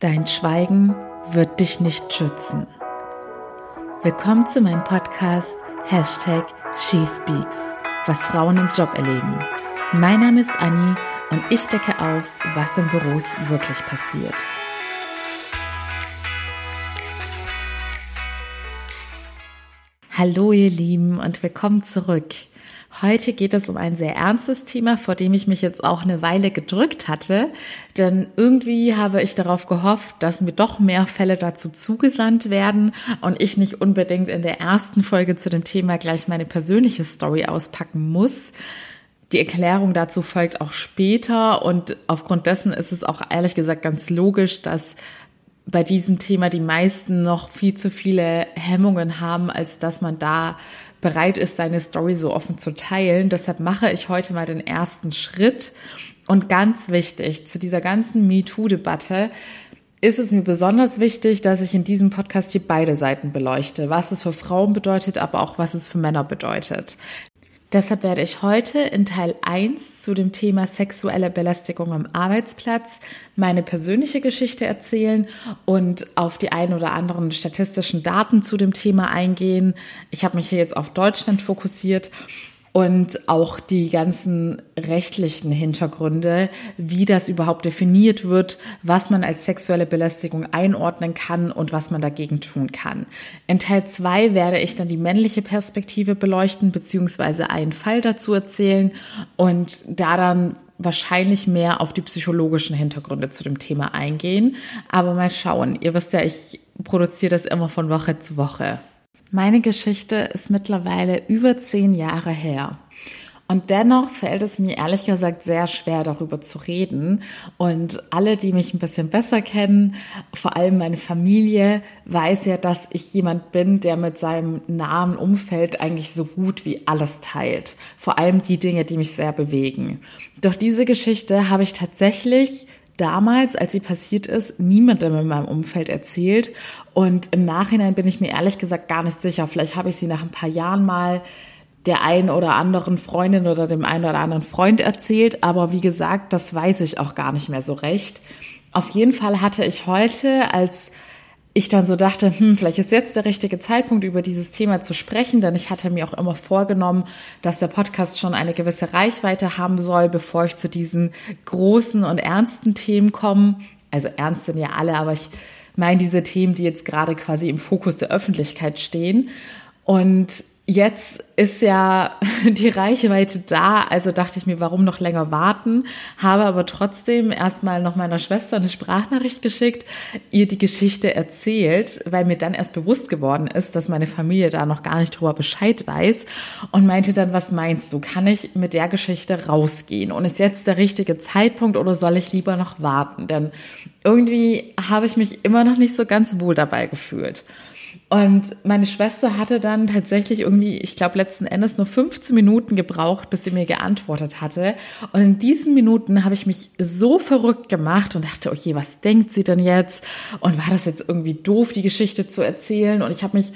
Dein Schweigen wird dich nicht schützen. Willkommen zu meinem Podcast Hashtag SheSpeaks, was Frauen im Job erleben. Mein Name ist Anni und ich decke auf, was in Büros wirklich passiert. Hallo ihr Lieben und willkommen zurück. Heute geht es um ein sehr ernstes Thema, vor dem ich mich jetzt auch eine Weile gedrückt hatte. Denn irgendwie habe ich darauf gehofft, dass mir doch mehr Fälle dazu zugesandt werden und ich nicht unbedingt in der ersten Folge zu dem Thema gleich meine persönliche Story auspacken muss. Die Erklärung dazu folgt auch später und aufgrund dessen ist es auch ehrlich gesagt ganz logisch, dass bei diesem Thema die meisten noch viel zu viele Hemmungen haben, als dass man da bereit ist, seine Story so offen zu teilen. Deshalb mache ich heute mal den ersten Schritt. Und ganz wichtig, zu dieser ganzen MeToo-Debatte ist es mir besonders wichtig, dass ich in diesem Podcast hier beide Seiten beleuchte, was es für Frauen bedeutet, aber auch was es für Männer bedeutet. Deshalb werde ich heute in Teil 1 zu dem Thema sexuelle Belästigung am Arbeitsplatz meine persönliche Geschichte erzählen und auf die ein oder anderen statistischen Daten zu dem Thema eingehen. Ich habe mich hier jetzt auf Deutschland fokussiert und auch die ganzen rechtlichen Hintergründe, wie das überhaupt definiert wird, was man als sexuelle Belästigung einordnen kann und was man dagegen tun kann. In Teil zwei werde ich dann die männliche Perspektive beleuchten, beziehungsweise einen Fall dazu erzählen und da dann wahrscheinlich mehr auf die psychologischen Hintergründe zu dem Thema eingehen. Aber mal schauen. Ihr wisst ja, ich produziere das immer von Woche zu Woche. Meine Geschichte ist mittlerweile über zehn Jahre her. Und dennoch fällt es mir ehrlich gesagt sehr schwer, darüber zu reden. Und alle, die mich ein bisschen besser kennen, vor allem meine Familie, weiß ja, dass ich jemand bin, der mit seinem nahen Umfeld eigentlich so gut wie alles teilt. Vor allem die Dinge, die mich sehr bewegen. Doch diese Geschichte habe ich tatsächlich damals, als sie passiert ist, niemandem in meinem Umfeld erzählt. Und im Nachhinein bin ich mir ehrlich gesagt gar nicht sicher. Vielleicht habe ich sie nach ein paar Jahren mal der einen oder anderen Freundin oder dem einen oder anderen Freund erzählt. Aber wie gesagt, das weiß ich auch gar nicht mehr so recht. Auf jeden Fall hatte ich heute als ich dann so dachte, hm, vielleicht ist jetzt der richtige Zeitpunkt, über dieses Thema zu sprechen, denn ich hatte mir auch immer vorgenommen, dass der Podcast schon eine gewisse Reichweite haben soll, bevor ich zu diesen großen und ernsten Themen komme. Also ernst sind ja alle, aber ich meine diese Themen, die jetzt gerade quasi im Fokus der Öffentlichkeit stehen. Und Jetzt ist ja die Reichweite da, also dachte ich mir, warum noch länger warten? Habe aber trotzdem erstmal noch meiner Schwester eine Sprachnachricht geschickt, ihr die Geschichte erzählt, weil mir dann erst bewusst geworden ist, dass meine Familie da noch gar nicht drüber Bescheid weiß und meinte dann, was meinst du? Kann ich mit der Geschichte rausgehen? Und ist jetzt der richtige Zeitpunkt oder soll ich lieber noch warten? Denn irgendwie habe ich mich immer noch nicht so ganz wohl dabei gefühlt. Und meine Schwester hatte dann tatsächlich irgendwie, ich glaube, letzten Endes nur 15 Minuten gebraucht, bis sie mir geantwortet hatte. Und in diesen Minuten habe ich mich so verrückt gemacht und dachte, okay, was denkt sie denn jetzt? Und war das jetzt irgendwie doof, die Geschichte zu erzählen? Und ich habe mich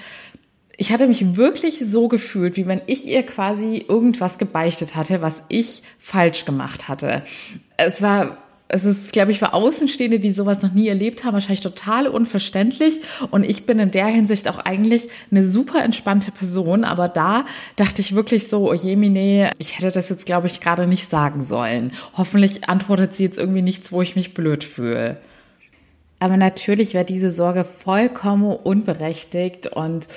ich hatte mich wirklich so gefühlt, wie wenn ich ihr quasi irgendwas gebeichtet hatte, was ich falsch gemacht hatte. Es war es ist, glaube ich, für Außenstehende, die sowas noch nie erlebt haben, wahrscheinlich total unverständlich. Und ich bin in der Hinsicht auch eigentlich eine super entspannte Person. Aber da dachte ich wirklich so, oh Jemine, ich hätte das jetzt, glaube ich, gerade nicht sagen sollen. Hoffentlich antwortet sie jetzt irgendwie nichts, wo ich mich blöd fühle. Aber natürlich war diese Sorge vollkommen unberechtigt und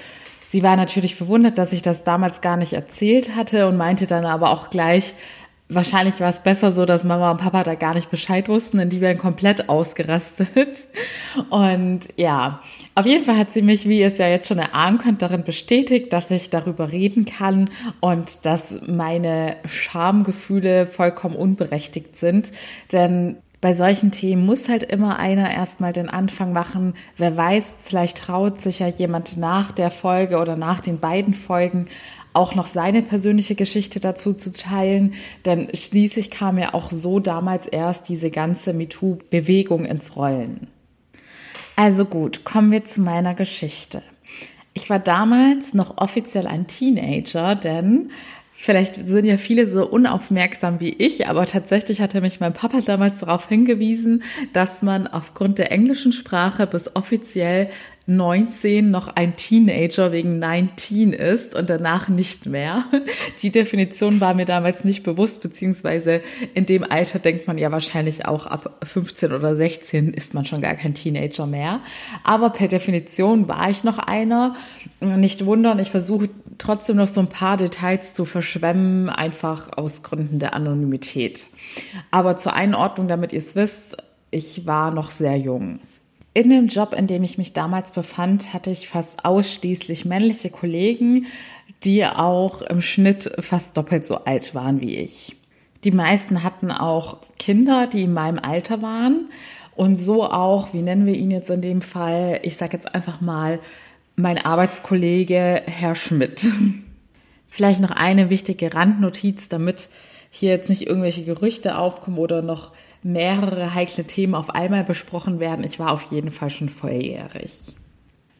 Sie war natürlich verwundert, dass ich das damals gar nicht erzählt hatte und meinte dann aber auch gleich, Wahrscheinlich war es besser so, dass Mama und Papa da gar nicht Bescheid wussten, denn die wären komplett ausgerastet. Und ja, auf jeden Fall hat sie mich, wie ihr es ja jetzt schon erahnen könnt, darin bestätigt, dass ich darüber reden kann und dass meine Schamgefühle vollkommen unberechtigt sind. Denn bei solchen Themen muss halt immer einer erstmal den Anfang machen. Wer weiß, vielleicht traut sich ja jemand nach der Folge oder nach den beiden Folgen auch noch seine persönliche Geschichte dazu zu teilen, denn schließlich kam ja auch so damals erst diese ganze MeToo-Bewegung ins Rollen. Also gut, kommen wir zu meiner Geschichte. Ich war damals noch offiziell ein Teenager, denn Vielleicht sind ja viele so unaufmerksam wie ich, aber tatsächlich hatte mich mein Papa damals darauf hingewiesen, dass man aufgrund der englischen Sprache bis offiziell 19 noch ein Teenager wegen 19 ist und danach nicht mehr. Die Definition war mir damals nicht bewusst, beziehungsweise in dem Alter denkt man ja wahrscheinlich auch ab 15 oder 16 ist man schon gar kein Teenager mehr. Aber per Definition war ich noch einer. Nicht wundern, ich versuche trotzdem noch so ein paar Details zu verschwemmen, einfach aus Gründen der Anonymität. Aber zur Einordnung, damit ihr es wisst, ich war noch sehr jung. In dem Job, in dem ich mich damals befand, hatte ich fast ausschließlich männliche Kollegen, die auch im Schnitt fast doppelt so alt waren wie ich. Die meisten hatten auch Kinder, die in meinem Alter waren und so auch, wie nennen wir ihn jetzt in dem Fall, ich sage jetzt einfach mal, mein Arbeitskollege Herr Schmidt. Vielleicht noch eine wichtige Randnotiz, damit hier jetzt nicht irgendwelche Gerüchte aufkommen oder noch mehrere heikle Themen auf einmal besprochen werden. Ich war auf jeden Fall schon volljährig.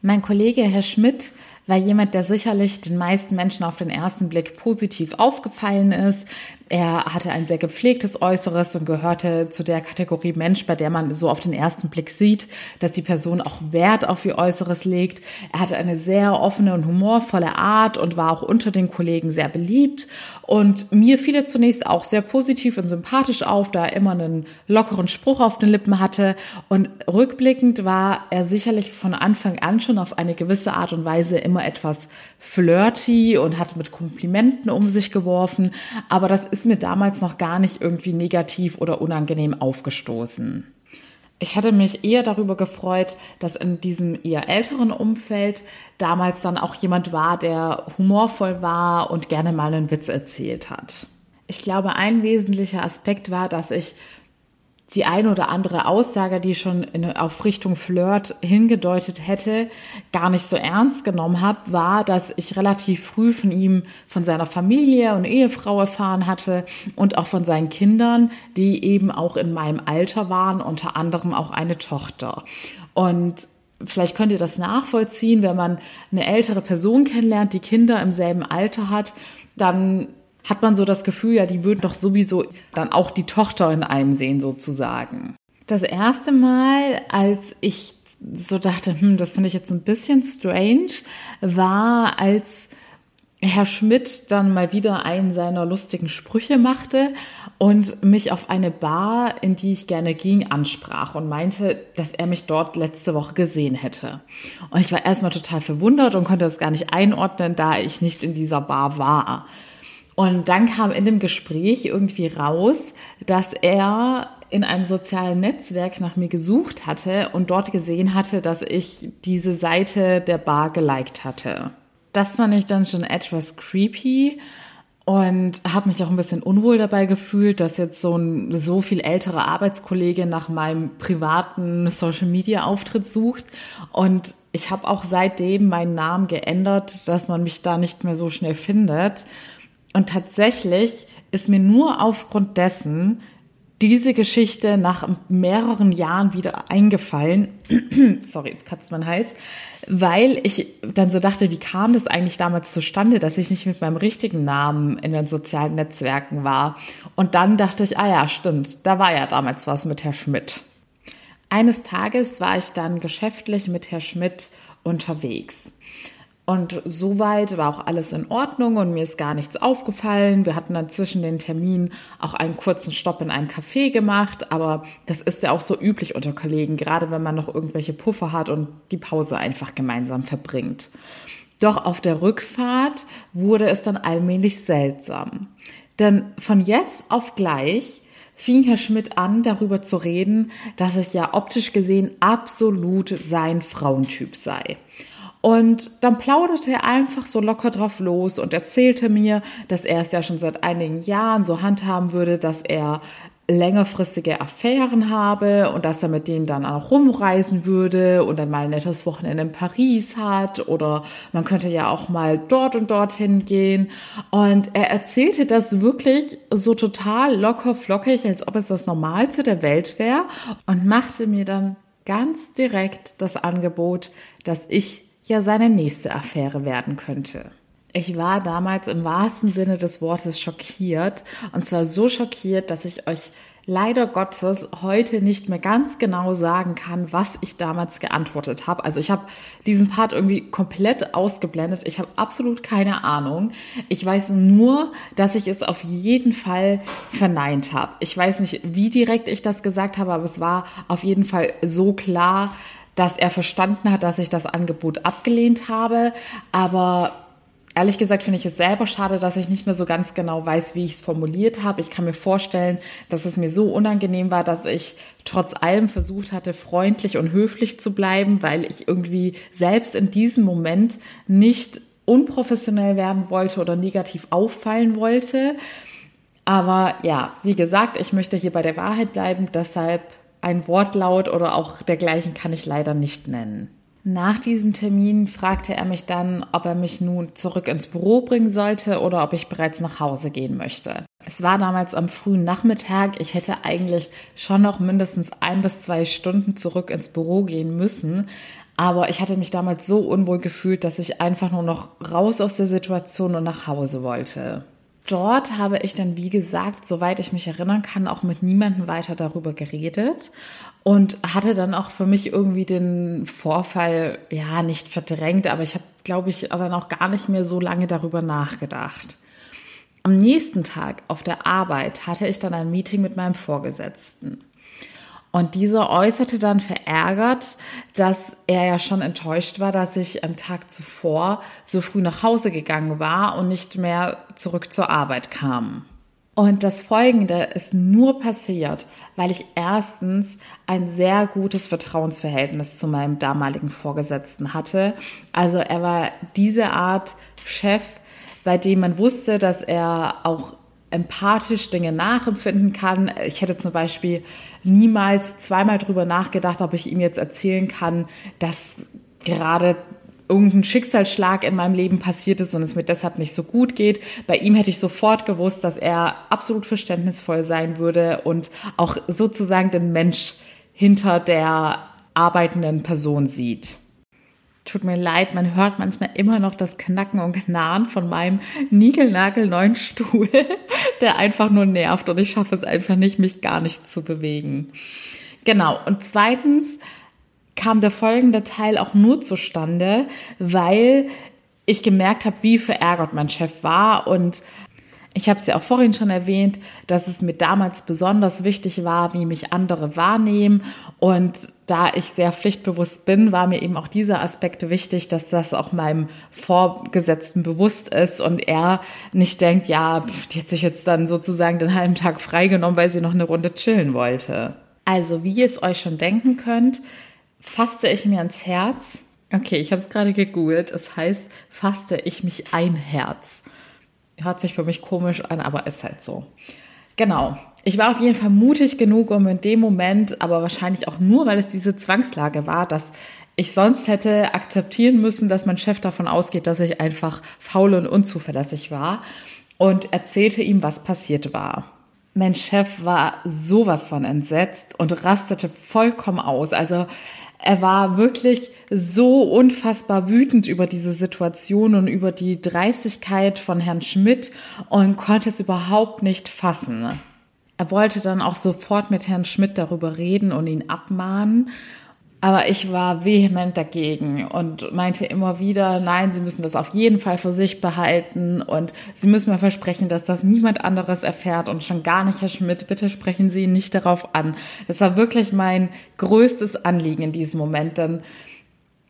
Mein Kollege Herr Schmidt war jemand, der sicherlich den meisten Menschen auf den ersten Blick positiv aufgefallen ist. Er hatte ein sehr gepflegtes Äußeres und gehörte zu der Kategorie Mensch, bei der man so auf den ersten Blick sieht, dass die Person auch Wert auf ihr Äußeres legt. Er hatte eine sehr offene und humorvolle Art und war auch unter den Kollegen sehr beliebt. Und mir fiel er zunächst auch sehr positiv und sympathisch auf, da er immer einen lockeren Spruch auf den Lippen hatte. Und rückblickend war er sicherlich von Anfang an schon auf eine gewisse Art und Weise immer etwas flirty und hat mit Komplimenten um sich geworfen. Aber das ist mir damals noch gar nicht irgendwie negativ oder unangenehm aufgestoßen. Ich hatte mich eher darüber gefreut, dass in diesem eher älteren Umfeld damals dann auch jemand war, der humorvoll war und gerne mal einen Witz erzählt hat. Ich glaube, ein wesentlicher Aspekt war, dass ich die eine oder andere Aussage, die schon in, auf Richtung Flirt hingedeutet hätte, gar nicht so ernst genommen habe, war, dass ich relativ früh von ihm, von seiner Familie und Ehefrau erfahren hatte und auch von seinen Kindern, die eben auch in meinem Alter waren, unter anderem auch eine Tochter. Und vielleicht könnt ihr das nachvollziehen, wenn man eine ältere Person kennenlernt, die Kinder im selben Alter hat, dann hat man so das Gefühl, ja, die würden doch sowieso dann auch die Tochter in einem sehen, sozusagen. Das erste Mal, als ich so dachte, hm, das finde ich jetzt ein bisschen strange, war, als Herr Schmidt dann mal wieder einen seiner lustigen Sprüche machte und mich auf eine Bar, in die ich gerne ging, ansprach und meinte, dass er mich dort letzte Woche gesehen hätte. Und ich war erstmal total verwundert und konnte das gar nicht einordnen, da ich nicht in dieser Bar war. Und dann kam in dem Gespräch irgendwie raus, dass er in einem sozialen Netzwerk nach mir gesucht hatte und dort gesehen hatte, dass ich diese Seite der Bar geliked hatte. Das fand ich dann schon etwas creepy und habe mich auch ein bisschen unwohl dabei gefühlt, dass jetzt so ein so viel älterer Arbeitskollege nach meinem privaten Social Media Auftritt sucht und ich habe auch seitdem meinen Namen geändert, dass man mich da nicht mehr so schnell findet und tatsächlich ist mir nur aufgrund dessen diese Geschichte nach mehreren Jahren wieder eingefallen. Sorry, jetzt kratzt mein Hals. Weil ich dann so dachte, wie kam das eigentlich damals zustande, dass ich nicht mit meinem richtigen Namen in den sozialen Netzwerken war? Und dann dachte ich, ah ja, stimmt, da war ja damals was mit Herr Schmidt. Eines Tages war ich dann geschäftlich mit Herr Schmidt unterwegs. Und soweit war auch alles in Ordnung und mir ist gar nichts aufgefallen. Wir hatten dann zwischen den Terminen auch einen kurzen Stopp in einem Café gemacht, aber das ist ja auch so üblich unter Kollegen, gerade wenn man noch irgendwelche Puffer hat und die Pause einfach gemeinsam verbringt. Doch auf der Rückfahrt wurde es dann allmählich seltsam. Denn von jetzt auf gleich fing Herr Schmidt an, darüber zu reden, dass ich ja optisch gesehen absolut sein Frauentyp sei. Und dann plauderte er einfach so locker drauf los und erzählte mir, dass er es ja schon seit einigen Jahren so handhaben würde, dass er längerfristige Affären habe und dass er mit denen dann auch rumreisen würde und dann mal ein nettes Wochenende in Paris hat oder man könnte ja auch mal dort und dorthin gehen. Und er erzählte das wirklich so total locker flockig, als ob es das Normalste der Welt wäre und machte mir dann ganz direkt das Angebot, dass ich ja seine nächste Affäre werden könnte. Ich war damals im wahrsten Sinne des Wortes schockiert. Und zwar so schockiert, dass ich euch leider Gottes heute nicht mehr ganz genau sagen kann, was ich damals geantwortet habe. Also ich habe diesen Part irgendwie komplett ausgeblendet. Ich habe absolut keine Ahnung. Ich weiß nur, dass ich es auf jeden Fall verneint habe. Ich weiß nicht, wie direkt ich das gesagt habe, aber es war auf jeden Fall so klar, dass er verstanden hat, dass ich das Angebot abgelehnt habe. Aber Ehrlich gesagt finde ich es selber schade, dass ich nicht mehr so ganz genau weiß, wie ich es formuliert habe. Ich kann mir vorstellen, dass es mir so unangenehm war, dass ich trotz allem versucht hatte, freundlich und höflich zu bleiben, weil ich irgendwie selbst in diesem Moment nicht unprofessionell werden wollte oder negativ auffallen wollte. Aber ja, wie gesagt, ich möchte hier bei der Wahrheit bleiben, deshalb ein Wortlaut oder auch dergleichen kann ich leider nicht nennen. Nach diesem Termin fragte er mich dann, ob er mich nun zurück ins Büro bringen sollte oder ob ich bereits nach Hause gehen möchte. Es war damals am frühen Nachmittag. Ich hätte eigentlich schon noch mindestens ein bis zwei Stunden zurück ins Büro gehen müssen. Aber ich hatte mich damals so unwohl gefühlt, dass ich einfach nur noch raus aus der Situation und nach Hause wollte. Dort habe ich dann, wie gesagt, soweit ich mich erinnern kann, auch mit niemandem weiter darüber geredet und hatte dann auch für mich irgendwie den Vorfall, ja, nicht verdrängt, aber ich habe, glaube ich, dann auch gar nicht mehr so lange darüber nachgedacht. Am nächsten Tag auf der Arbeit hatte ich dann ein Meeting mit meinem Vorgesetzten. Und dieser äußerte dann verärgert, dass er ja schon enttäuscht war, dass ich am Tag zuvor so früh nach Hause gegangen war und nicht mehr zurück zur Arbeit kam. Und das Folgende ist nur passiert, weil ich erstens ein sehr gutes Vertrauensverhältnis zu meinem damaligen Vorgesetzten hatte. Also er war diese Art Chef, bei dem man wusste, dass er auch empathisch Dinge nachempfinden kann. Ich hätte zum Beispiel niemals zweimal drüber nachgedacht, ob ich ihm jetzt erzählen kann, dass gerade irgendein Schicksalsschlag in meinem Leben passiert ist und es mir deshalb nicht so gut geht. Bei ihm hätte ich sofort gewusst, dass er absolut verständnisvoll sein würde und auch sozusagen den Mensch hinter der arbeitenden Person sieht. Tut mir leid, man hört manchmal immer noch das Knacken und Knarren von meinem niegelnagelneuen Stuhl, der einfach nur nervt und ich schaffe es einfach nicht, mich gar nicht zu bewegen. Genau. Und zweitens kam der folgende Teil auch nur zustande, weil ich gemerkt habe, wie verärgert mein Chef war und ich habe es ja auch vorhin schon erwähnt, dass es mir damals besonders wichtig war, wie mich andere wahrnehmen. Und da ich sehr pflichtbewusst bin, war mir eben auch dieser Aspekt wichtig, dass das auch meinem Vorgesetzten bewusst ist und er nicht denkt, ja, die hat sich jetzt dann sozusagen den halben Tag freigenommen, weil sie noch eine Runde chillen wollte. Also, wie ihr es euch schon denken könnt, fasste ich mir ans Herz. Okay, ich habe es gerade gegoogelt. Es heißt, fasste ich mich ein Herz. Hört sich für mich komisch an, aber ist halt so. Genau. Ich war auf jeden Fall mutig genug, um in dem Moment, aber wahrscheinlich auch nur, weil es diese Zwangslage war, dass ich sonst hätte akzeptieren müssen, dass mein Chef davon ausgeht, dass ich einfach faul und unzuverlässig war und erzählte ihm, was passiert war. Mein Chef war sowas von entsetzt und rastete vollkommen aus. Also er war wirklich so unfassbar wütend über diese Situation und über die Dreistigkeit von Herrn Schmidt und konnte es überhaupt nicht fassen. Er wollte dann auch sofort mit Herrn Schmidt darüber reden und ihn abmahnen. Aber ich war vehement dagegen und meinte immer wieder, nein, Sie müssen das auf jeden Fall für sich behalten und Sie müssen mir versprechen, dass das niemand anderes erfährt und schon gar nicht, Herr Schmidt, bitte sprechen Sie ihn nicht darauf an. Das war wirklich mein größtes Anliegen in diesem Moment, denn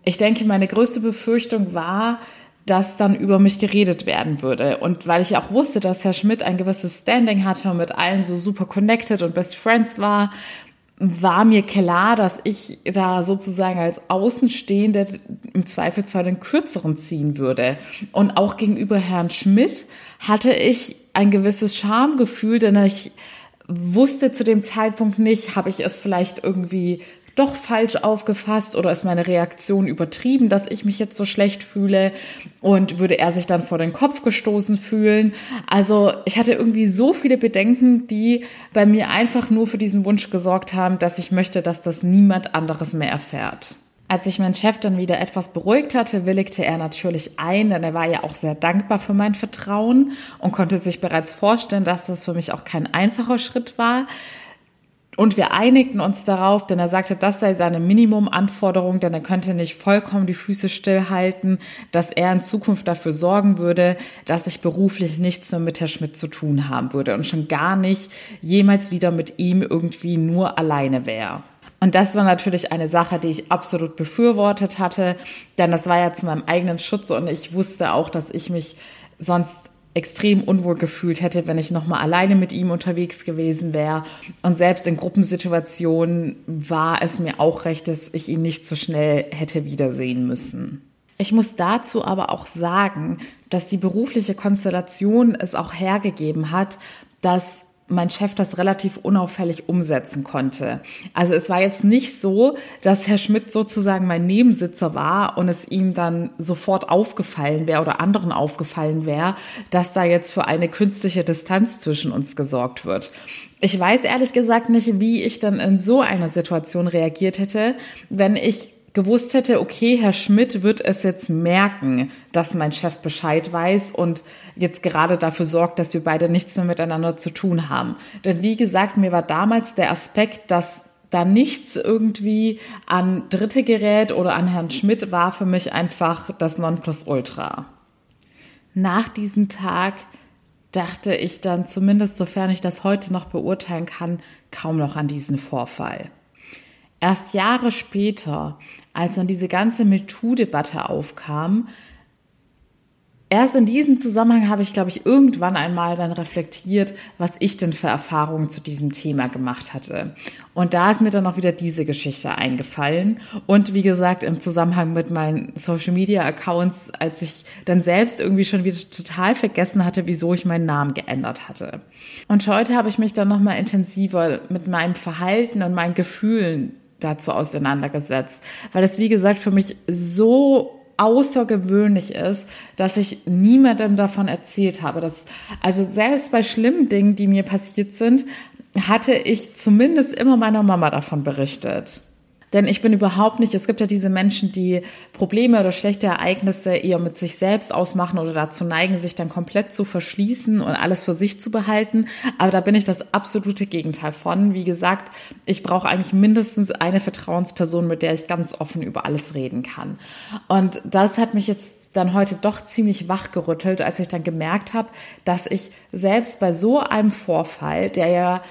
ich denke, meine größte Befürchtung war, dass dann über mich geredet werden würde. Und weil ich auch wusste, dass Herr Schmidt ein gewisses Standing hatte und mit allen so super connected und Best Friends war, war mir klar, dass ich da sozusagen als Außenstehende im Zweifelsfall den kürzeren ziehen würde. Und auch gegenüber Herrn Schmidt hatte ich ein gewisses Schamgefühl, denn ich wusste zu dem Zeitpunkt nicht, habe ich es vielleicht irgendwie doch falsch aufgefasst oder ist meine Reaktion übertrieben, dass ich mich jetzt so schlecht fühle und würde er sich dann vor den Kopf gestoßen fühlen. Also ich hatte irgendwie so viele Bedenken, die bei mir einfach nur für diesen Wunsch gesorgt haben, dass ich möchte, dass das niemand anderes mehr erfährt. Als sich mein Chef dann wieder etwas beruhigt hatte, willigte er natürlich ein, denn er war ja auch sehr dankbar für mein Vertrauen und konnte sich bereits vorstellen, dass das für mich auch kein einfacher Schritt war. Und wir einigten uns darauf, denn er sagte, das sei seine Minimumanforderung, denn er könnte nicht vollkommen die Füße stillhalten, dass er in Zukunft dafür sorgen würde, dass ich beruflich nichts mehr mit Herr Schmidt zu tun haben würde und schon gar nicht jemals wieder mit ihm irgendwie nur alleine wäre. Und das war natürlich eine Sache, die ich absolut befürwortet hatte, denn das war ja zu meinem eigenen Schutz und ich wusste auch, dass ich mich sonst extrem unwohl gefühlt hätte, wenn ich nochmal alleine mit ihm unterwegs gewesen wäre. Und selbst in Gruppensituationen war es mir auch recht, dass ich ihn nicht so schnell hätte wiedersehen müssen. Ich muss dazu aber auch sagen, dass die berufliche Konstellation es auch hergegeben hat, dass mein Chef das relativ unauffällig umsetzen konnte. Also es war jetzt nicht so, dass Herr Schmidt sozusagen mein Nebensitzer war und es ihm dann sofort aufgefallen wäre oder anderen aufgefallen wäre, dass da jetzt für eine künstliche Distanz zwischen uns gesorgt wird. Ich weiß ehrlich gesagt nicht, wie ich dann in so einer Situation reagiert hätte, wenn ich gewusst hätte, okay, Herr Schmidt wird es jetzt merken, dass mein Chef Bescheid weiß und jetzt gerade dafür sorgt, dass wir beide nichts mehr miteinander zu tun haben. Denn wie gesagt, mir war damals der Aspekt, dass da nichts irgendwie an Dritte gerät oder an Herrn Schmidt war für mich einfach das Nonplusultra. Nach diesem Tag dachte ich dann, zumindest sofern ich das heute noch beurteilen kann, kaum noch an diesen Vorfall. Erst Jahre später, als dann diese ganze MeToo-Debatte aufkam, erst in diesem Zusammenhang habe ich, glaube ich, irgendwann einmal dann reflektiert, was ich denn für Erfahrungen zu diesem Thema gemacht hatte. Und da ist mir dann auch wieder diese Geschichte eingefallen. Und wie gesagt, im Zusammenhang mit meinen Social Media Accounts, als ich dann selbst irgendwie schon wieder total vergessen hatte, wieso ich meinen Namen geändert hatte. Und heute habe ich mich dann nochmal intensiver mit meinem Verhalten und meinen Gefühlen dazu auseinandergesetzt, weil es, wie gesagt, für mich so außergewöhnlich ist, dass ich niemandem davon erzählt habe. Dass, also selbst bei schlimmen Dingen, die mir passiert sind, hatte ich zumindest immer meiner Mama davon berichtet. Denn ich bin überhaupt nicht, es gibt ja diese Menschen, die Probleme oder schlechte Ereignisse eher mit sich selbst ausmachen oder dazu neigen, sich dann komplett zu verschließen und alles für sich zu behalten. Aber da bin ich das absolute Gegenteil von. Wie gesagt, ich brauche eigentlich mindestens eine Vertrauensperson, mit der ich ganz offen über alles reden kann. Und das hat mich jetzt dann heute doch ziemlich wachgerüttelt, als ich dann gemerkt habe, dass ich selbst bei so einem Vorfall, der ja,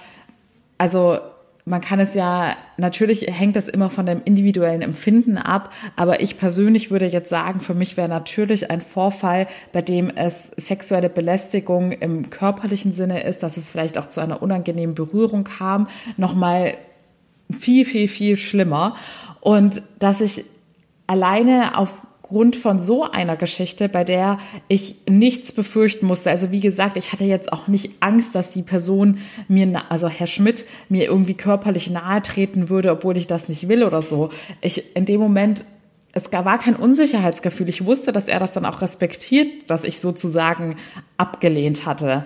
also man kann es ja, natürlich hängt das immer von dem individuellen Empfinden ab, aber ich persönlich würde jetzt sagen, für mich wäre natürlich ein Vorfall, bei dem es sexuelle Belästigung im körperlichen Sinne ist, dass es vielleicht auch zu einer unangenehmen Berührung kam, nochmal viel, viel, viel schlimmer. Und dass ich alleine auf Grund von so einer Geschichte, bei der ich nichts befürchten musste. Also wie gesagt, ich hatte jetzt auch nicht Angst, dass die Person mir, also Herr Schmidt, mir irgendwie körperlich nahe treten würde, obwohl ich das nicht will oder so. Ich in dem Moment es war kein Unsicherheitsgefühl. Ich wusste, dass er das dann auch respektiert, dass ich sozusagen abgelehnt hatte.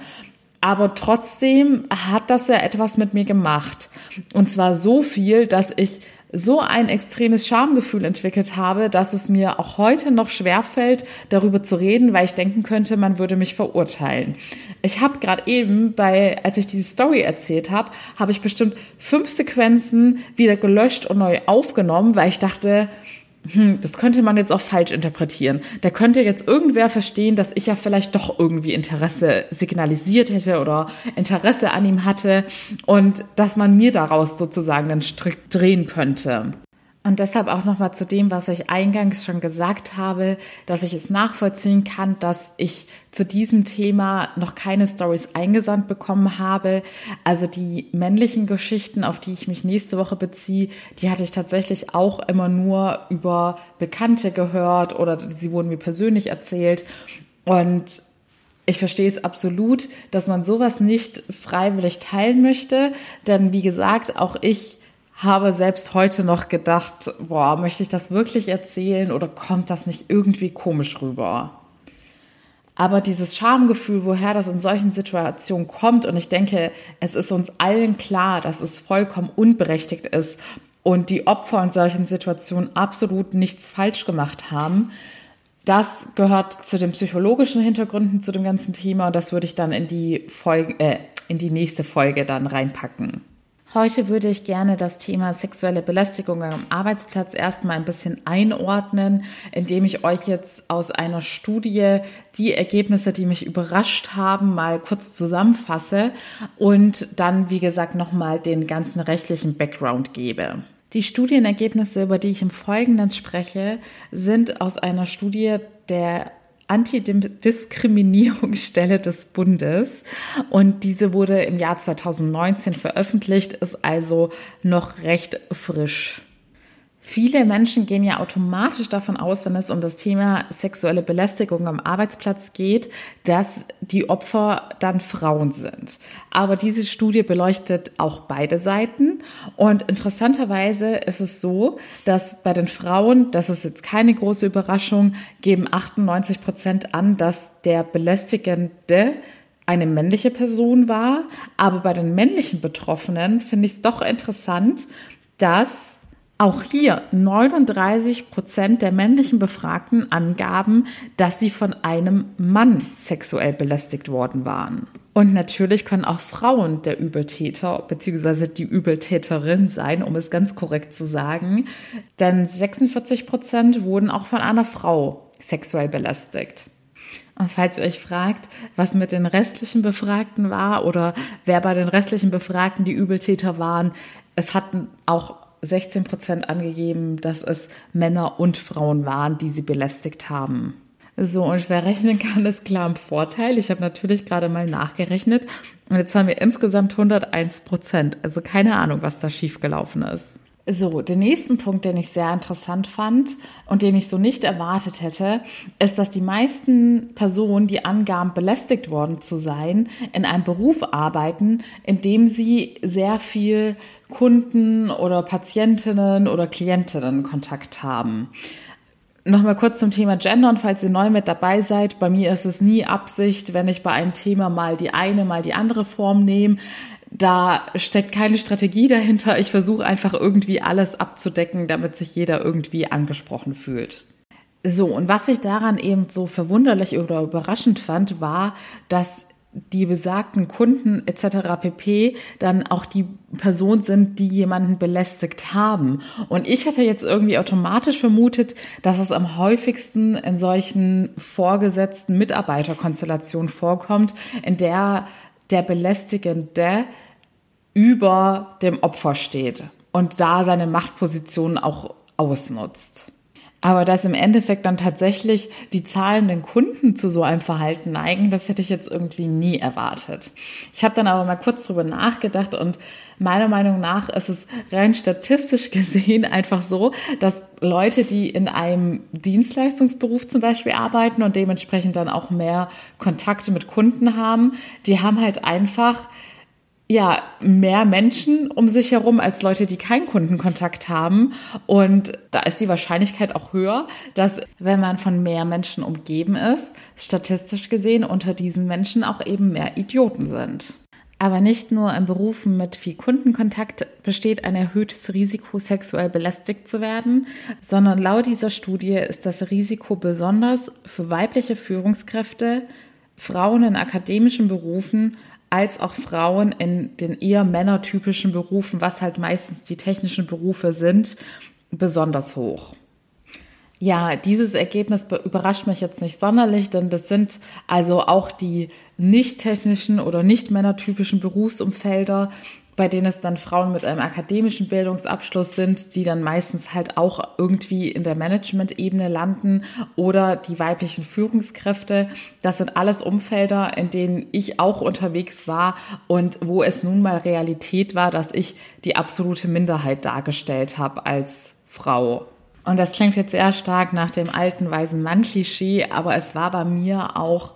Aber trotzdem hat das ja etwas mit mir gemacht. Und zwar so viel, dass ich so ein extremes Schamgefühl entwickelt habe, dass es mir auch heute noch schwerfällt, darüber zu reden, weil ich denken könnte, man würde mich verurteilen. Ich habe gerade eben bei, als ich diese Story erzählt habe, habe ich bestimmt fünf Sequenzen wieder gelöscht und neu aufgenommen, weil ich dachte, hm, das könnte man jetzt auch falsch interpretieren. Da könnte jetzt irgendwer verstehen, dass ich ja vielleicht doch irgendwie Interesse signalisiert hätte oder Interesse an ihm hatte und dass man mir daraus sozusagen einen Strick drehen könnte. Und deshalb auch nochmal zu dem, was ich eingangs schon gesagt habe, dass ich es nachvollziehen kann, dass ich zu diesem Thema noch keine Stories eingesandt bekommen habe. Also die männlichen Geschichten, auf die ich mich nächste Woche beziehe, die hatte ich tatsächlich auch immer nur über Bekannte gehört oder sie wurden mir persönlich erzählt. Und ich verstehe es absolut, dass man sowas nicht freiwillig teilen möchte, denn wie gesagt, auch ich habe selbst heute noch gedacht, boah, möchte ich das wirklich erzählen oder kommt das nicht irgendwie komisch rüber? Aber dieses Schamgefühl, woher das in solchen Situationen kommt, und ich denke, es ist uns allen klar, dass es vollkommen unberechtigt ist und die Opfer in solchen Situationen absolut nichts falsch gemacht haben. Das gehört zu den psychologischen Hintergründen zu dem ganzen Thema und das würde ich dann in die Folge, äh, in die nächste Folge dann reinpacken. Heute würde ich gerne das Thema sexuelle Belästigung am Arbeitsplatz erstmal ein bisschen einordnen, indem ich euch jetzt aus einer Studie die Ergebnisse, die mich überrascht haben, mal kurz zusammenfasse und dann, wie gesagt, nochmal den ganzen rechtlichen Background gebe. Die Studienergebnisse, über die ich im Folgenden spreche, sind aus einer Studie der Antidiskriminierungsstelle des Bundes. Und diese wurde im Jahr 2019 veröffentlicht, ist also noch recht frisch. Viele Menschen gehen ja automatisch davon aus, wenn es um das Thema sexuelle Belästigung am Arbeitsplatz geht, dass die Opfer dann Frauen sind. Aber diese Studie beleuchtet auch beide Seiten. Und interessanterweise ist es so, dass bei den Frauen, das ist jetzt keine große Überraschung, geben 98 Prozent an, dass der Belästigende eine männliche Person war. Aber bei den männlichen Betroffenen finde ich es doch interessant, dass auch hier 39 Prozent der männlichen Befragten angaben, dass sie von einem Mann sexuell belästigt worden waren. Und natürlich können auch Frauen der Übeltäter bzw. die Übeltäterin sein, um es ganz korrekt zu sagen. Denn 46 Prozent wurden auch von einer Frau sexuell belästigt. Und falls ihr euch fragt, was mit den restlichen Befragten war oder wer bei den restlichen Befragten die Übeltäter waren, es hatten auch 16 Prozent angegeben, dass es Männer und Frauen waren, die sie belästigt haben. So, und wer rechnen kann, ist klar im Vorteil. Ich habe natürlich gerade mal nachgerechnet und jetzt haben wir insgesamt 101 Prozent. Also keine Ahnung, was da schiefgelaufen ist. So, den nächsten Punkt, den ich sehr interessant fand und den ich so nicht erwartet hätte, ist, dass die meisten Personen, die angaben, belästigt worden zu sein, in einem Beruf arbeiten, in dem sie sehr viel Kunden oder Patientinnen oder Klientinnen Kontakt haben. Nochmal kurz zum Thema Gendern, falls ihr neu mit dabei seid. Bei mir ist es nie Absicht, wenn ich bei einem Thema mal die eine, mal die andere Form nehme. Da steckt keine Strategie dahinter. Ich versuche einfach irgendwie alles abzudecken, damit sich jeder irgendwie angesprochen fühlt. So, und was ich daran eben so verwunderlich oder überraschend fand, war, dass die besagten Kunden etc. pp. dann auch die Person sind, die jemanden belästigt haben. Und ich hätte jetzt irgendwie automatisch vermutet, dass es am häufigsten in solchen vorgesetzten Mitarbeiterkonstellationen vorkommt, in der der Belästigende über dem Opfer steht und da seine Machtposition auch ausnutzt. Aber dass im Endeffekt dann tatsächlich die zahlenden Kunden zu so einem Verhalten neigen, das hätte ich jetzt irgendwie nie erwartet. Ich habe dann aber mal kurz drüber nachgedacht und meiner Meinung nach ist es rein statistisch gesehen einfach so, dass Leute, die in einem Dienstleistungsberuf zum Beispiel arbeiten und dementsprechend dann auch mehr Kontakte mit Kunden haben, die haben halt einfach ja, mehr Menschen um sich herum als Leute, die keinen Kundenkontakt haben. Und da ist die Wahrscheinlichkeit auch höher, dass wenn man von mehr Menschen umgeben ist, statistisch gesehen unter diesen Menschen auch eben mehr Idioten sind. Aber nicht nur in Berufen mit viel Kundenkontakt besteht ein erhöhtes Risiko, sexuell belästigt zu werden, sondern laut dieser Studie ist das Risiko besonders für weibliche Führungskräfte, Frauen in akademischen Berufen als auch Frauen in den eher männertypischen Berufen, was halt meistens die technischen Berufe sind, besonders hoch. Ja, dieses Ergebnis überrascht mich jetzt nicht sonderlich, denn das sind also auch die nicht technischen oder nicht männertypischen Berufsumfelder, bei denen es dann Frauen mit einem akademischen Bildungsabschluss sind, die dann meistens halt auch irgendwie in der Management-Ebene landen oder die weiblichen Führungskräfte. Das sind alles Umfelder, in denen ich auch unterwegs war und wo es nun mal Realität war, dass ich die absolute Minderheit dargestellt habe als Frau. Und das klingt jetzt sehr stark nach dem alten weisen Mann-Klischee, aber es war bei mir auch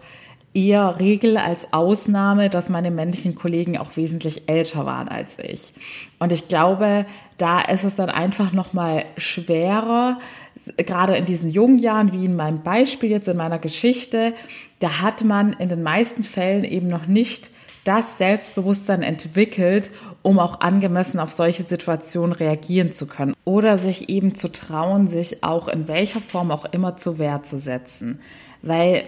eher Regel als Ausnahme, dass meine männlichen Kollegen auch wesentlich älter waren als ich. Und ich glaube, da ist es dann einfach noch mal schwerer, gerade in diesen jungen Jahren, wie in meinem Beispiel jetzt in meiner Geschichte, da hat man in den meisten Fällen eben noch nicht das Selbstbewusstsein entwickelt, um auch angemessen auf solche Situationen reagieren zu können oder sich eben zu trauen, sich auch in welcher Form auch immer zur Wehr zu setzen. Weil,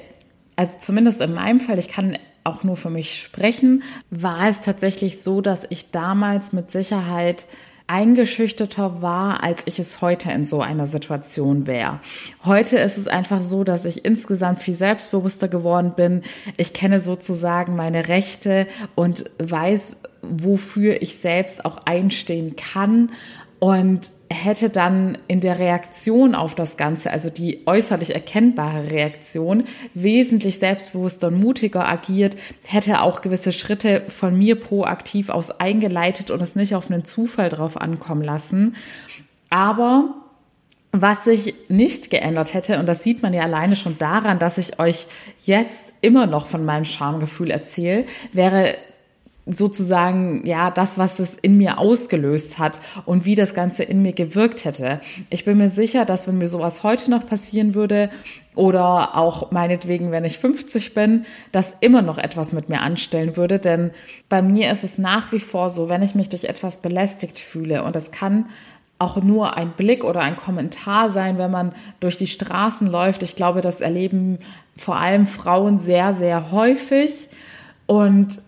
also zumindest in meinem Fall, ich kann auch nur für mich sprechen, war es tatsächlich so, dass ich damals mit Sicherheit eingeschüchterter war, als ich es heute in so einer Situation wäre. Heute ist es einfach so, dass ich insgesamt viel selbstbewusster geworden bin. Ich kenne sozusagen meine Rechte und weiß, wofür ich selbst auch einstehen kann und hätte dann in der Reaktion auf das Ganze, also die äußerlich erkennbare Reaktion, wesentlich selbstbewusster und mutiger agiert, hätte auch gewisse Schritte von mir proaktiv aus eingeleitet und es nicht auf einen Zufall drauf ankommen lassen. Aber was sich nicht geändert hätte, und das sieht man ja alleine schon daran, dass ich euch jetzt immer noch von meinem Schamgefühl erzähle, wäre sozusagen ja das, was es in mir ausgelöst hat und wie das Ganze in mir gewirkt hätte. Ich bin mir sicher, dass wenn mir sowas heute noch passieren würde oder auch meinetwegen, wenn ich 50 bin, das immer noch etwas mit mir anstellen würde. Denn bei mir ist es nach wie vor so, wenn ich mich durch etwas belästigt fühle und das kann auch nur ein Blick oder ein Kommentar sein, wenn man durch die Straßen läuft. Ich glaube, das erleben vor allem Frauen sehr, sehr häufig. Und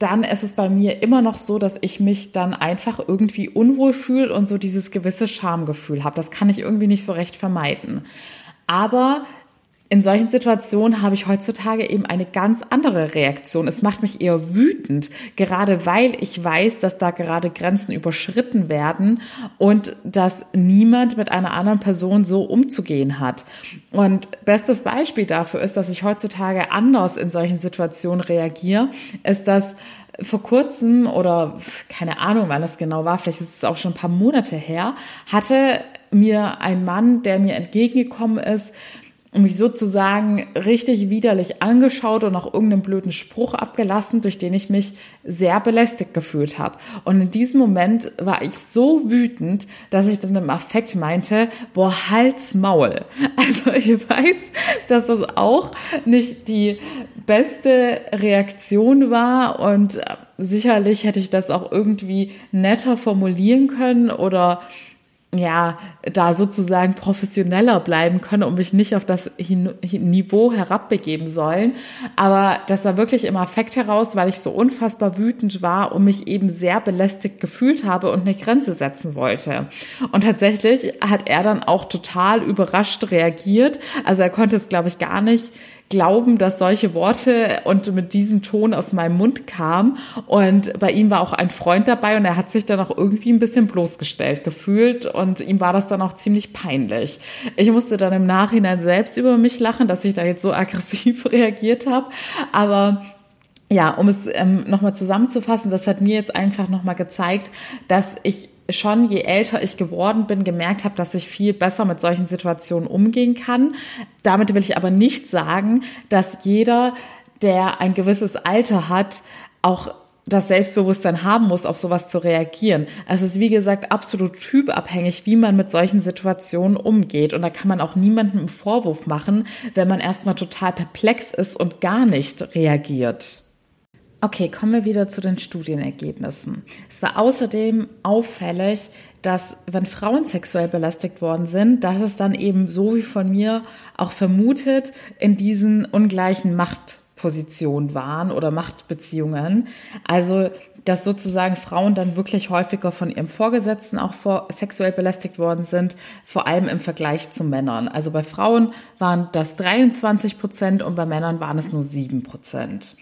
dann ist es bei mir immer noch so, dass ich mich dann einfach irgendwie unwohl fühle und so dieses gewisse Schamgefühl habe. Das kann ich irgendwie nicht so recht vermeiden. Aber in solchen Situationen habe ich heutzutage eben eine ganz andere Reaktion. Es macht mich eher wütend, gerade weil ich weiß, dass da gerade Grenzen überschritten werden und dass niemand mit einer anderen Person so umzugehen hat. Und bestes Beispiel dafür ist, dass ich heutzutage anders in solchen Situationen reagiere, ist, dass vor kurzem oder keine Ahnung, wann das genau war, vielleicht ist es auch schon ein paar Monate her, hatte mir ein Mann, der mir entgegengekommen ist, und mich sozusagen richtig widerlich angeschaut und auch irgendeinen blöden Spruch abgelassen, durch den ich mich sehr belästigt gefühlt habe. Und in diesem Moment war ich so wütend, dass ich dann im Affekt meinte, boah, Hals, Maul. Also ich weiß, dass das auch nicht die beste Reaktion war und sicherlich hätte ich das auch irgendwie netter formulieren können oder ja, da sozusagen professioneller bleiben können und mich nicht auf das Niveau herabbegeben sollen. Aber das war wirklich im Affekt heraus, weil ich so unfassbar wütend war und mich eben sehr belästigt gefühlt habe und eine Grenze setzen wollte. Und tatsächlich hat er dann auch total überrascht reagiert. Also er konnte es, glaube ich, gar nicht glauben, dass solche Worte und mit diesem Ton aus meinem Mund kamen. Und bei ihm war auch ein Freund dabei und er hat sich dann auch irgendwie ein bisschen bloßgestellt gefühlt und ihm war das dann auch ziemlich peinlich. Ich musste dann im Nachhinein selbst über mich lachen, dass ich da jetzt so aggressiv reagiert habe. Aber ja, um es ähm, nochmal zusammenzufassen, das hat mir jetzt einfach nochmal gezeigt, dass ich schon, je älter ich geworden bin, gemerkt habe, dass ich viel besser mit solchen Situationen umgehen kann. Damit will ich aber nicht sagen, dass jeder, der ein gewisses Alter hat, auch das Selbstbewusstsein haben muss, auf sowas zu reagieren. Es ist, wie gesagt, absolut typabhängig, wie man mit solchen Situationen umgeht. Und da kann man auch niemandem einen Vorwurf machen, wenn man erstmal total perplex ist und gar nicht reagiert. Okay, kommen wir wieder zu den Studienergebnissen. Es war außerdem auffällig, dass wenn Frauen sexuell belästigt worden sind, dass es dann eben so wie von mir auch vermutet in diesen ungleichen Machtpositionen waren oder Machtbeziehungen. Also dass sozusagen Frauen dann wirklich häufiger von ihrem Vorgesetzten auch vor, sexuell belästigt worden sind, vor allem im Vergleich zu Männern. Also bei Frauen waren das 23 Prozent und bei Männern waren es nur 7 Prozent.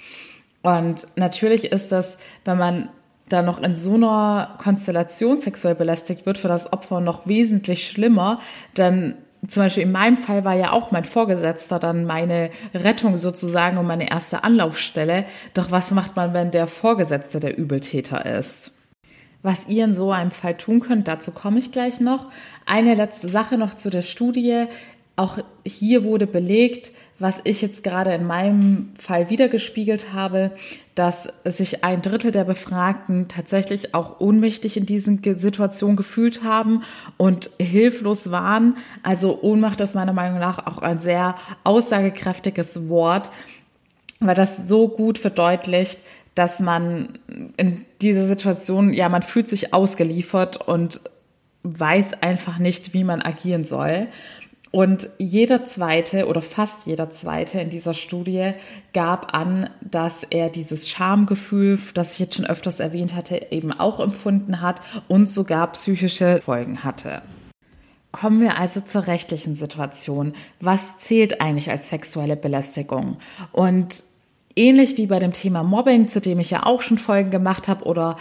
Und natürlich ist das, wenn man da noch in so einer Konstellation sexuell belästigt wird, für das Opfer noch wesentlich schlimmer, denn zum Beispiel in meinem Fall war ja auch mein Vorgesetzter dann meine Rettung sozusagen und meine erste Anlaufstelle. Doch was macht man, wenn der Vorgesetzte der Übeltäter ist? Was ihr in so einem Fall tun könnt, dazu komme ich gleich noch. Eine letzte Sache noch zu der Studie. Auch hier wurde belegt, was ich jetzt gerade in meinem Fall wiedergespiegelt habe, dass sich ein Drittel der Befragten tatsächlich auch ohnmächtig in diesen Situationen gefühlt haben und hilflos waren. Also Ohnmacht ist meiner Meinung nach auch ein sehr aussagekräftiges Wort, weil das so gut verdeutlicht, dass man in dieser Situation, ja, man fühlt sich ausgeliefert und weiß einfach nicht, wie man agieren soll. Und jeder zweite oder fast jeder zweite in dieser Studie gab an, dass er dieses Schamgefühl, das ich jetzt schon öfters erwähnt hatte, eben auch empfunden hat und sogar psychische Folgen hatte. Kommen wir also zur rechtlichen Situation. Was zählt eigentlich als sexuelle Belästigung? Und ähnlich wie bei dem Thema Mobbing, zu dem ich ja auch schon Folgen gemacht habe, oder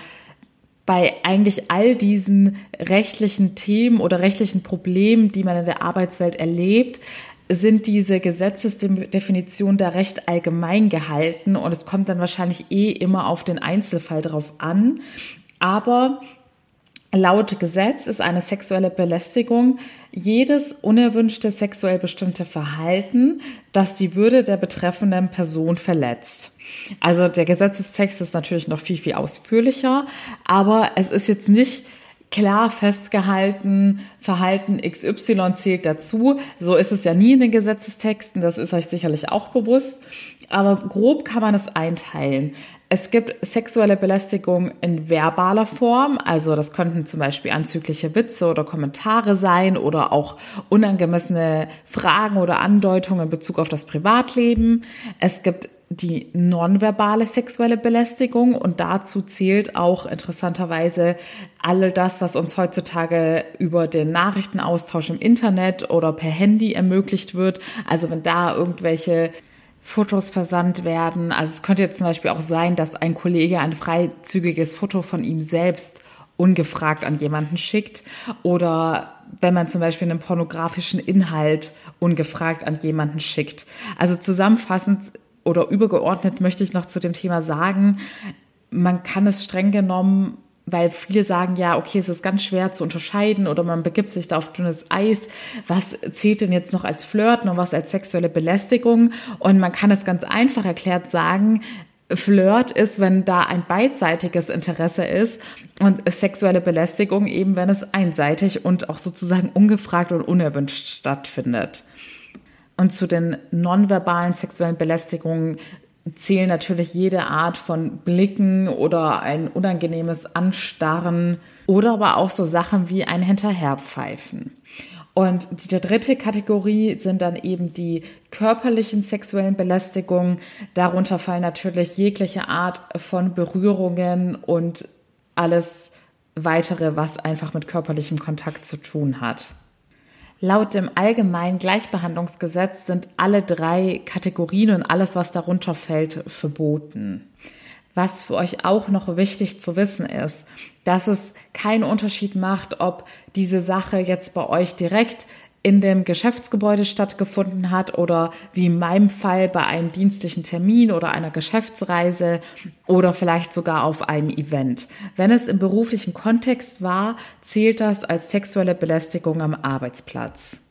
bei eigentlich all diesen rechtlichen Themen oder rechtlichen Problemen, die man in der Arbeitswelt erlebt, sind diese Gesetzesdefinitionen da recht allgemein gehalten und es kommt dann wahrscheinlich eh immer auf den Einzelfall drauf an. Aber Laut Gesetz ist eine sexuelle Belästigung jedes unerwünschte sexuell bestimmte Verhalten, das die Würde der betreffenden Person verletzt. Also der Gesetzestext ist natürlich noch viel, viel ausführlicher, aber es ist jetzt nicht klar festgehalten, Verhalten XY zählt dazu. So ist es ja nie in den Gesetzestexten, das ist euch sicherlich auch bewusst. Aber grob kann man es einteilen. Es gibt sexuelle Belästigung in verbaler Form, also das könnten zum Beispiel anzügliche Witze oder Kommentare sein oder auch unangemessene Fragen oder Andeutungen in Bezug auf das Privatleben. Es gibt die nonverbale sexuelle Belästigung und dazu zählt auch interessanterweise all das, was uns heutzutage über den Nachrichtenaustausch im Internet oder per Handy ermöglicht wird. Also wenn da irgendwelche Fotos versandt werden. Also es könnte jetzt zum Beispiel auch sein, dass ein Kollege ein freizügiges Foto von ihm selbst ungefragt an jemanden schickt oder wenn man zum Beispiel einen pornografischen Inhalt ungefragt an jemanden schickt. Also zusammenfassend oder übergeordnet möchte ich noch zu dem Thema sagen, man kann es streng genommen weil viele sagen ja, okay, es ist ganz schwer zu unterscheiden oder man begibt sich da auf dünnes Eis. Was zählt denn jetzt noch als Flirten und was als sexuelle Belästigung? Und man kann es ganz einfach erklärt sagen, Flirt ist, wenn da ein beidseitiges Interesse ist und sexuelle Belästigung eben, wenn es einseitig und auch sozusagen ungefragt und unerwünscht stattfindet. Und zu den nonverbalen sexuellen Belästigungen zählen natürlich jede Art von Blicken oder ein unangenehmes Anstarren oder aber auch so Sachen wie ein Hinterherpfeifen. Und die dritte Kategorie sind dann eben die körperlichen sexuellen Belästigungen. Darunter fallen natürlich jegliche Art von Berührungen und alles weitere, was einfach mit körperlichem Kontakt zu tun hat. Laut dem Allgemeinen Gleichbehandlungsgesetz sind alle drei Kategorien und alles, was darunter fällt, verboten. Was für euch auch noch wichtig zu wissen ist, dass es keinen Unterschied macht, ob diese Sache jetzt bei euch direkt in dem Geschäftsgebäude stattgefunden hat oder wie in meinem Fall bei einem dienstlichen Termin oder einer Geschäftsreise oder vielleicht sogar auf einem Event. Wenn es im beruflichen Kontext war, zählt das als sexuelle Belästigung am Arbeitsplatz.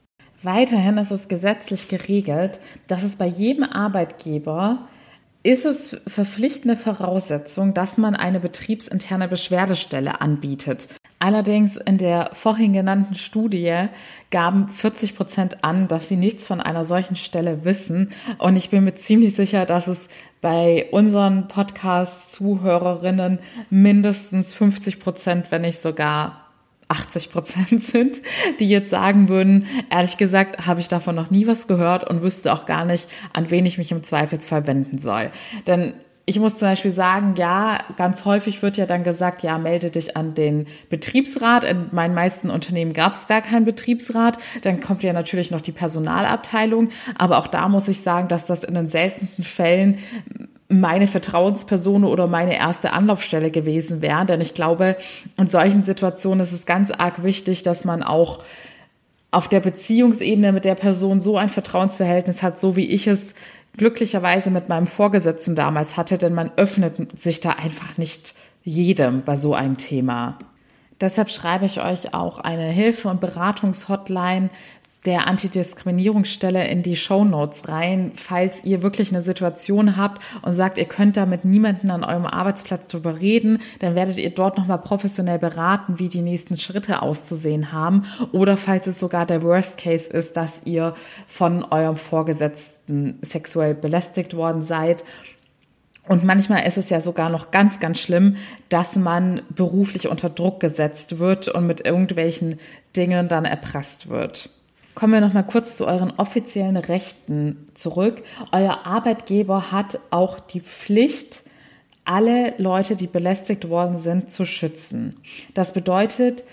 Weiterhin ist es gesetzlich geregelt, dass es bei jedem Arbeitgeber ist es verpflichtende Voraussetzung, dass man eine betriebsinterne Beschwerdestelle anbietet. Allerdings in der vorhin genannten Studie gaben 40 Prozent an, dass sie nichts von einer solchen Stelle wissen. Und ich bin mir ziemlich sicher, dass es bei unseren Podcast-Zuhörerinnen mindestens 50 Prozent, wenn nicht sogar 80 Prozent sind, die jetzt sagen würden, ehrlich gesagt, habe ich davon noch nie was gehört und wüsste auch gar nicht, an wen ich mich im Zweifelsfall wenden soll. Denn ich muss zum Beispiel sagen, ja, ganz häufig wird ja dann gesagt, ja, melde dich an den Betriebsrat. In meinen meisten Unternehmen gab es gar keinen Betriebsrat. Dann kommt ja natürlich noch die Personalabteilung. Aber auch da muss ich sagen, dass das in den seltensten Fällen meine Vertrauensperson oder meine erste Anlaufstelle gewesen wäre. Denn ich glaube, in solchen Situationen ist es ganz arg wichtig, dass man auch auf der Beziehungsebene mit der Person so ein Vertrauensverhältnis hat, so wie ich es glücklicherweise mit meinem Vorgesetzten damals hatte, denn man öffnet sich da einfach nicht jedem bei so einem Thema. Deshalb schreibe ich euch auch eine Hilfe- und Beratungshotline der Antidiskriminierungsstelle in die Show Notes rein, falls ihr wirklich eine Situation habt und sagt, ihr könnt da mit niemanden an eurem Arbeitsplatz drüber reden, dann werdet ihr dort nochmal professionell beraten, wie die nächsten Schritte auszusehen haben. Oder falls es sogar der Worst Case ist, dass ihr von eurem Vorgesetzten sexuell belästigt worden seid Und manchmal ist es ja sogar noch ganz, ganz schlimm, dass man beruflich unter Druck gesetzt wird und mit irgendwelchen Dingen dann erpresst wird. Kommen wir noch mal kurz zu euren offiziellen Rechten zurück. Euer Arbeitgeber hat auch die Pflicht, alle Leute, die belästigt worden sind, zu schützen. Das bedeutet,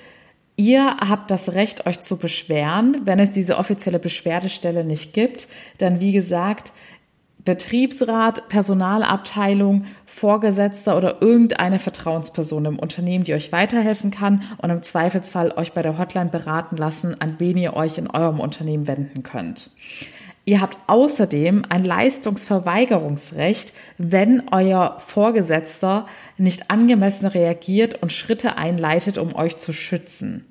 Ihr habt das Recht, euch zu beschweren. Wenn es diese offizielle Beschwerdestelle nicht gibt, dann wie gesagt, Betriebsrat, Personalabteilung, Vorgesetzter oder irgendeine Vertrauensperson im Unternehmen, die euch weiterhelfen kann und im Zweifelsfall euch bei der Hotline beraten lassen, an wen ihr euch in eurem Unternehmen wenden könnt. Ihr habt außerdem ein Leistungsverweigerungsrecht, wenn euer Vorgesetzter nicht angemessen reagiert und Schritte einleitet, um euch zu schützen.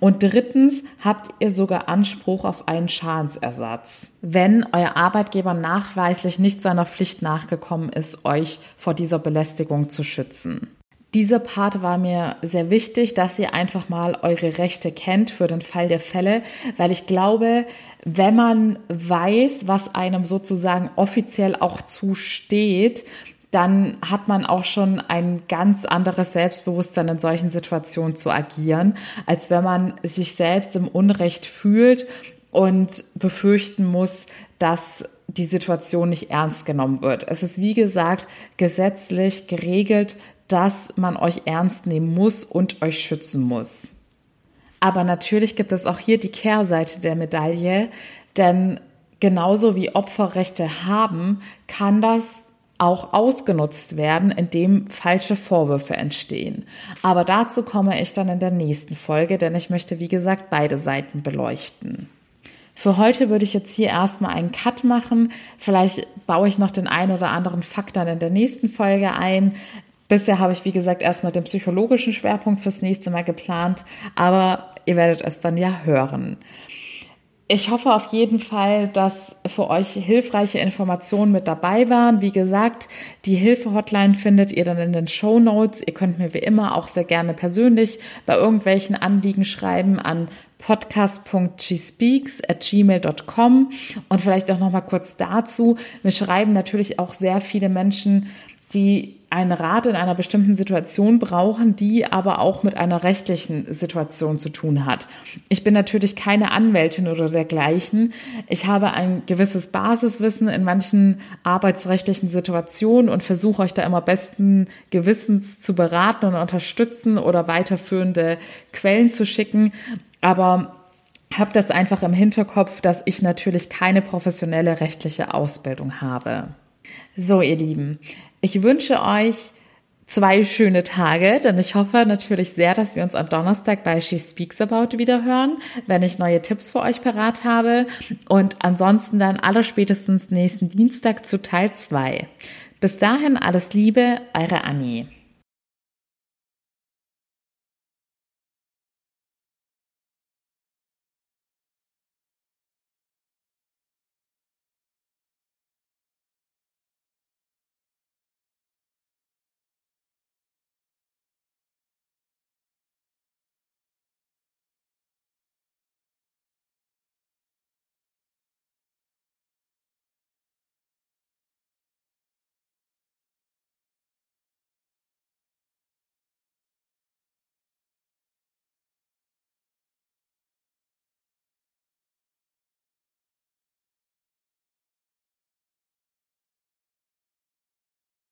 Und drittens habt ihr sogar Anspruch auf einen Schadensersatz, wenn euer Arbeitgeber nachweislich nicht seiner Pflicht nachgekommen ist, euch vor dieser Belästigung zu schützen. Dieser Part war mir sehr wichtig, dass ihr einfach mal eure Rechte kennt für den Fall der Fälle, weil ich glaube, wenn man weiß, was einem sozusagen offiziell auch zusteht, dann hat man auch schon ein ganz anderes Selbstbewusstsein in solchen Situationen zu agieren, als wenn man sich selbst im Unrecht fühlt und befürchten muss, dass die Situation nicht ernst genommen wird. Es ist, wie gesagt, gesetzlich geregelt, dass man euch ernst nehmen muss und euch schützen muss. Aber natürlich gibt es auch hier die Kehrseite der Medaille, denn genauso wie Opferrechte haben, kann das auch ausgenutzt werden, indem falsche Vorwürfe entstehen. Aber dazu komme ich dann in der nächsten Folge, denn ich möchte, wie gesagt, beide Seiten beleuchten. Für heute würde ich jetzt hier erstmal einen Cut machen. Vielleicht baue ich noch den einen oder anderen Fakt dann in der nächsten Folge ein. Bisher habe ich, wie gesagt, erstmal den psychologischen Schwerpunkt fürs nächste Mal geplant, aber ihr werdet es dann ja hören. Ich hoffe auf jeden Fall, dass für euch hilfreiche Informationen mit dabei waren. Wie gesagt, die Hilfe-Hotline findet ihr dann in den Show Notes. Ihr könnt mir wie immer auch sehr gerne persönlich bei irgendwelchen Anliegen schreiben an podcast.gspeaks at gmail.com und vielleicht auch nochmal kurz dazu. Wir schreiben natürlich auch sehr viele Menschen, die einen Rat in einer bestimmten Situation brauchen, die aber auch mit einer rechtlichen Situation zu tun hat. Ich bin natürlich keine Anwältin oder dergleichen. Ich habe ein gewisses Basiswissen in manchen arbeitsrechtlichen Situationen und versuche euch da immer besten Gewissens zu beraten und unterstützen oder weiterführende Quellen zu schicken. Aber habe das einfach im Hinterkopf, dass ich natürlich keine professionelle rechtliche Ausbildung habe. So, ihr Lieben, ich wünsche euch zwei schöne Tage, denn ich hoffe natürlich sehr, dass wir uns am Donnerstag bei She Speaks About wieder hören, wenn ich neue Tipps für euch parat habe und ansonsten dann aller spätestens nächsten Dienstag zu Teil 2. Bis dahin alles Liebe, eure Annie.